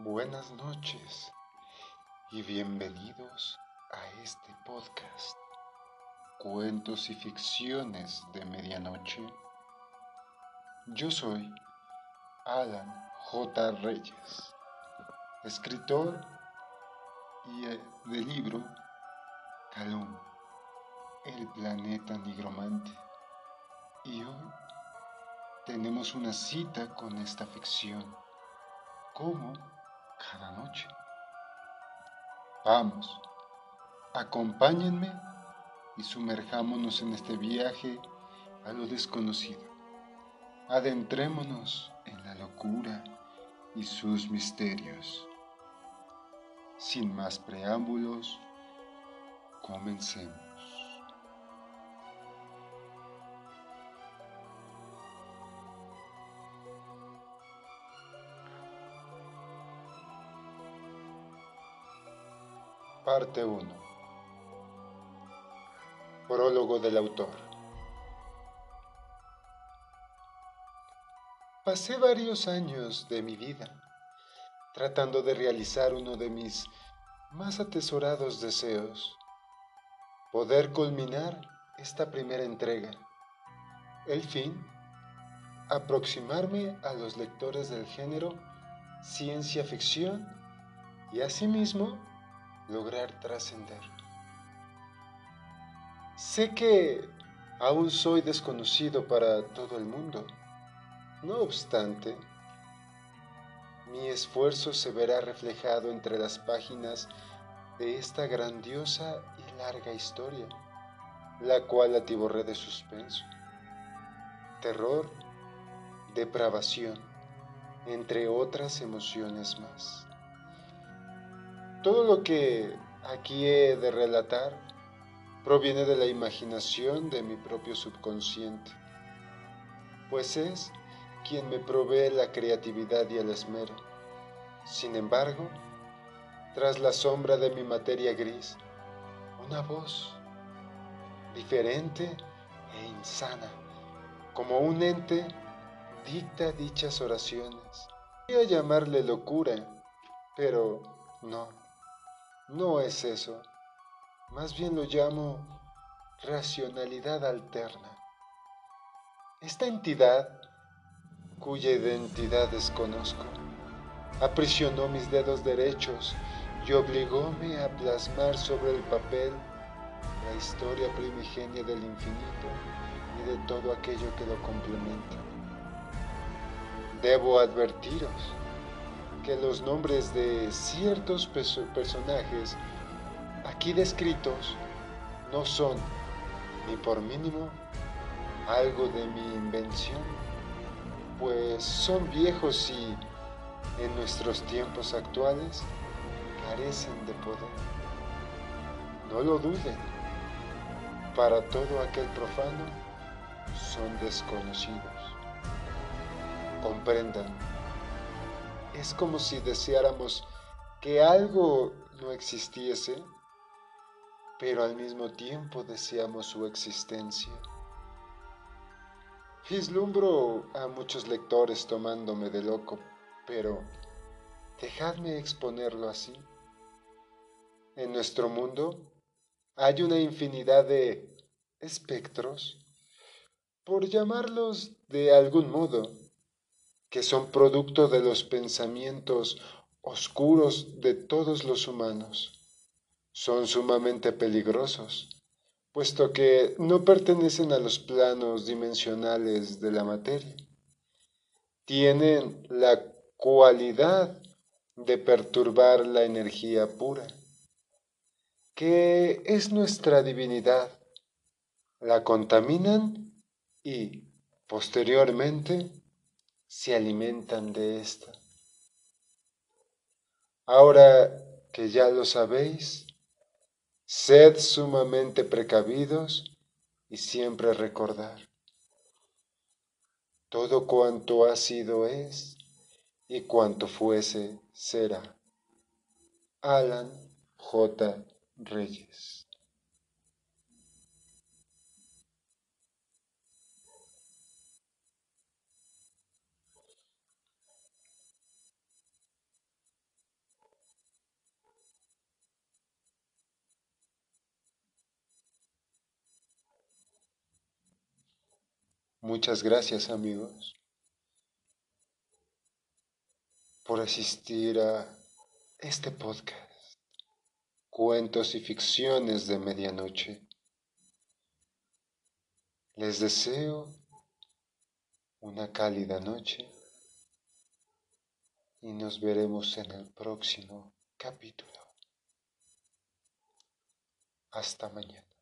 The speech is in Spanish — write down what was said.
Buenas noches y bienvenidos a este podcast, Cuentos y Ficciones de Medianoche. Yo soy Alan J. Reyes, escritor y eh, del libro Calum, el planeta nigromante. Y hoy tenemos una cita con esta ficción, como cada noche. Vamos, acompáñenme y sumerjámonos en este viaje a lo desconocido. Adentrémonos en la locura y sus misterios. Sin más preámbulos, comencemos. Parte 1. Prólogo del autor. Pasé varios años de mi vida tratando de realizar uno de mis más atesorados deseos, poder culminar esta primera entrega. El fin, aproximarme a los lectores del género ciencia ficción y asimismo lograr trascender. Sé que aún soy desconocido para todo el mundo. No obstante, mi esfuerzo se verá reflejado entre las páginas de esta grandiosa y larga historia, la cual atiborré de suspenso, terror, depravación, entre otras emociones más. Todo lo que aquí he de relatar proviene de la imaginación de mi propio subconsciente, pues es quien me provee la creatividad y el esmero. Sin embargo, tras la sombra de mi materia gris, una voz diferente e insana, como un ente, dicta dichas oraciones. Voy a llamarle locura, pero no. No es eso. Más bien lo llamo racionalidad alterna. Esta entidad, cuya identidad desconozco, aprisionó mis dedos derechos y obligóme a plasmar sobre el papel la historia primigenia del infinito y de todo aquello que lo complementa. Debo advertiros que los nombres de ciertos personajes aquí descritos no son, ni por mínimo, algo de mi invención, pues son viejos y en nuestros tiempos actuales carecen de poder. No lo duden, para todo aquel profano son desconocidos. Comprendan es como si deseáramos que algo no existiese, pero al mismo tiempo deseamos su existencia. Vislumbro a muchos lectores tomándome de loco, pero dejadme exponerlo así. En nuestro mundo hay una infinidad de espectros, por llamarlos de algún modo, que son producto de los pensamientos oscuros de todos los humanos. Son sumamente peligrosos, puesto que no pertenecen a los planos dimensionales de la materia. Tienen la cualidad de perturbar la energía pura, que es nuestra divinidad. La contaminan y, posteriormente, se alimentan de esta. Ahora que ya lo sabéis, sed sumamente precavidos y siempre recordar. Todo cuanto ha sido es y cuanto fuese será. Alan J. Reyes Muchas gracias amigos por asistir a este podcast, Cuentos y Ficciones de Medianoche. Les deseo una cálida noche y nos veremos en el próximo capítulo. Hasta mañana.